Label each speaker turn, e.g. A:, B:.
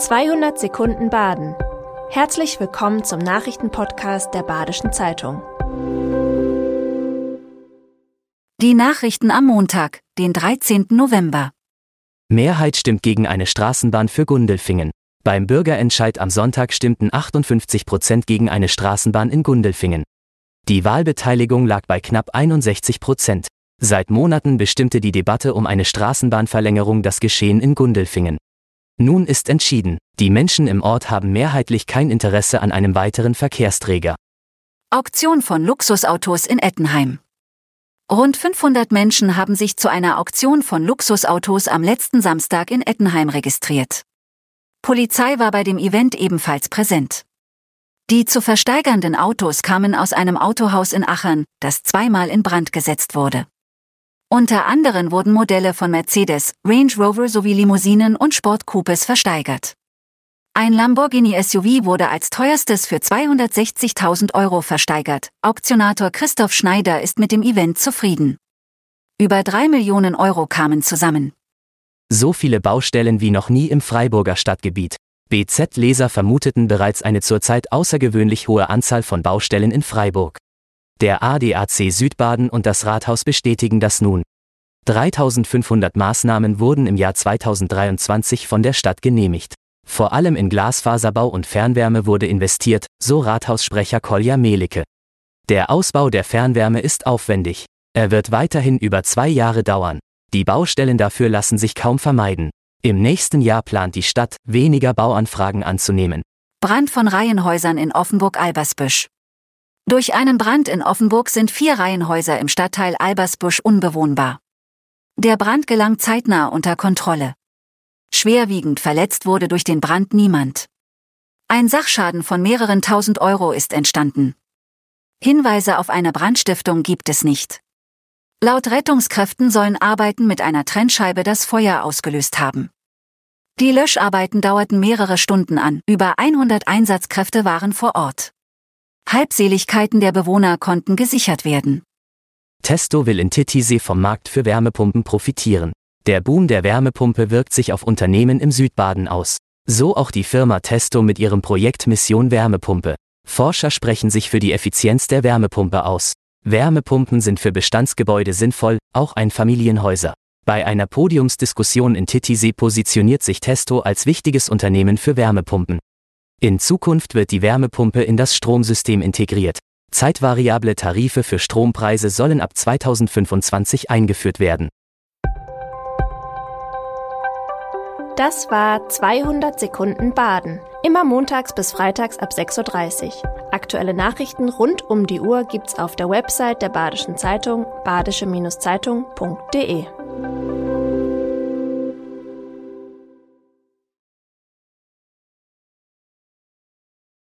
A: 200 Sekunden Baden. Herzlich willkommen zum Nachrichtenpodcast der Badischen Zeitung.
B: Die Nachrichten am Montag, den 13. November.
C: Mehrheit stimmt gegen eine Straßenbahn für Gundelfingen. Beim Bürgerentscheid am Sonntag stimmten 58 Prozent gegen eine Straßenbahn in Gundelfingen. Die Wahlbeteiligung lag bei knapp 61 Prozent. Seit Monaten bestimmte die Debatte um eine Straßenbahnverlängerung das Geschehen in Gundelfingen. Nun ist entschieden, die Menschen im Ort haben mehrheitlich kein Interesse an einem weiteren Verkehrsträger.
B: Auktion von Luxusautos in Ettenheim. Rund 500 Menschen haben sich zu einer Auktion von Luxusautos am letzten Samstag in Ettenheim registriert. Polizei war bei dem Event ebenfalls präsent. Die zu versteigernden Autos kamen aus einem Autohaus in Aachen, das zweimal in Brand gesetzt wurde. Unter anderem wurden Modelle von Mercedes, Range Rover sowie Limousinen und Sportcoupes versteigert. Ein Lamborghini SUV wurde als teuerstes für 260.000 Euro versteigert. Auktionator Christoph Schneider ist mit dem Event zufrieden. Über drei Millionen Euro kamen zusammen.
C: So viele Baustellen wie noch nie im Freiburger Stadtgebiet. BZ-Leser vermuteten bereits eine zurzeit außergewöhnlich hohe Anzahl von Baustellen in Freiburg. Der ADAC Südbaden und das Rathaus bestätigen das nun. 3500 Maßnahmen wurden im Jahr 2023 von der Stadt genehmigt. Vor allem in Glasfaserbau und Fernwärme wurde investiert, so Rathaussprecher Kolja Melicke. Der Ausbau der Fernwärme ist aufwendig. Er wird weiterhin über zwei Jahre dauern. Die Baustellen dafür lassen sich kaum vermeiden. Im nächsten Jahr plant die Stadt, weniger Bauanfragen anzunehmen.
B: Brand von Reihenhäusern in Offenburg-Albersbüsch. Durch einen Brand in Offenburg sind vier Reihenhäuser im Stadtteil Albersbusch unbewohnbar. Der Brand gelang zeitnah unter Kontrolle. Schwerwiegend verletzt wurde durch den Brand niemand. Ein Sachschaden von mehreren tausend Euro ist entstanden. Hinweise auf eine Brandstiftung gibt es nicht. Laut Rettungskräften sollen Arbeiten mit einer Trennscheibe das Feuer ausgelöst haben. Die Löscharbeiten dauerten mehrere Stunden an, über 100 Einsatzkräfte waren vor Ort. Halbseligkeiten der Bewohner konnten gesichert werden.
C: Testo will in Titisee vom Markt für Wärmepumpen profitieren. Der Boom der Wärmepumpe wirkt sich auf Unternehmen im Südbaden aus. So auch die Firma Testo mit ihrem Projekt Mission Wärmepumpe. Forscher sprechen sich für die Effizienz der Wärmepumpe aus. Wärmepumpen sind für Bestandsgebäude sinnvoll, auch Einfamilienhäuser. Bei einer Podiumsdiskussion in Titisee positioniert sich Testo als wichtiges Unternehmen für Wärmepumpen. In Zukunft wird die Wärmepumpe in das Stromsystem integriert. Zeitvariable Tarife für Strompreise sollen ab 2025 eingeführt werden.
A: Das war 200 Sekunden Baden. Immer montags bis freitags ab 6.30 Uhr. Aktuelle Nachrichten rund um die Uhr gibt's auf der Website der Badischen Zeitung badische-zeitung.de.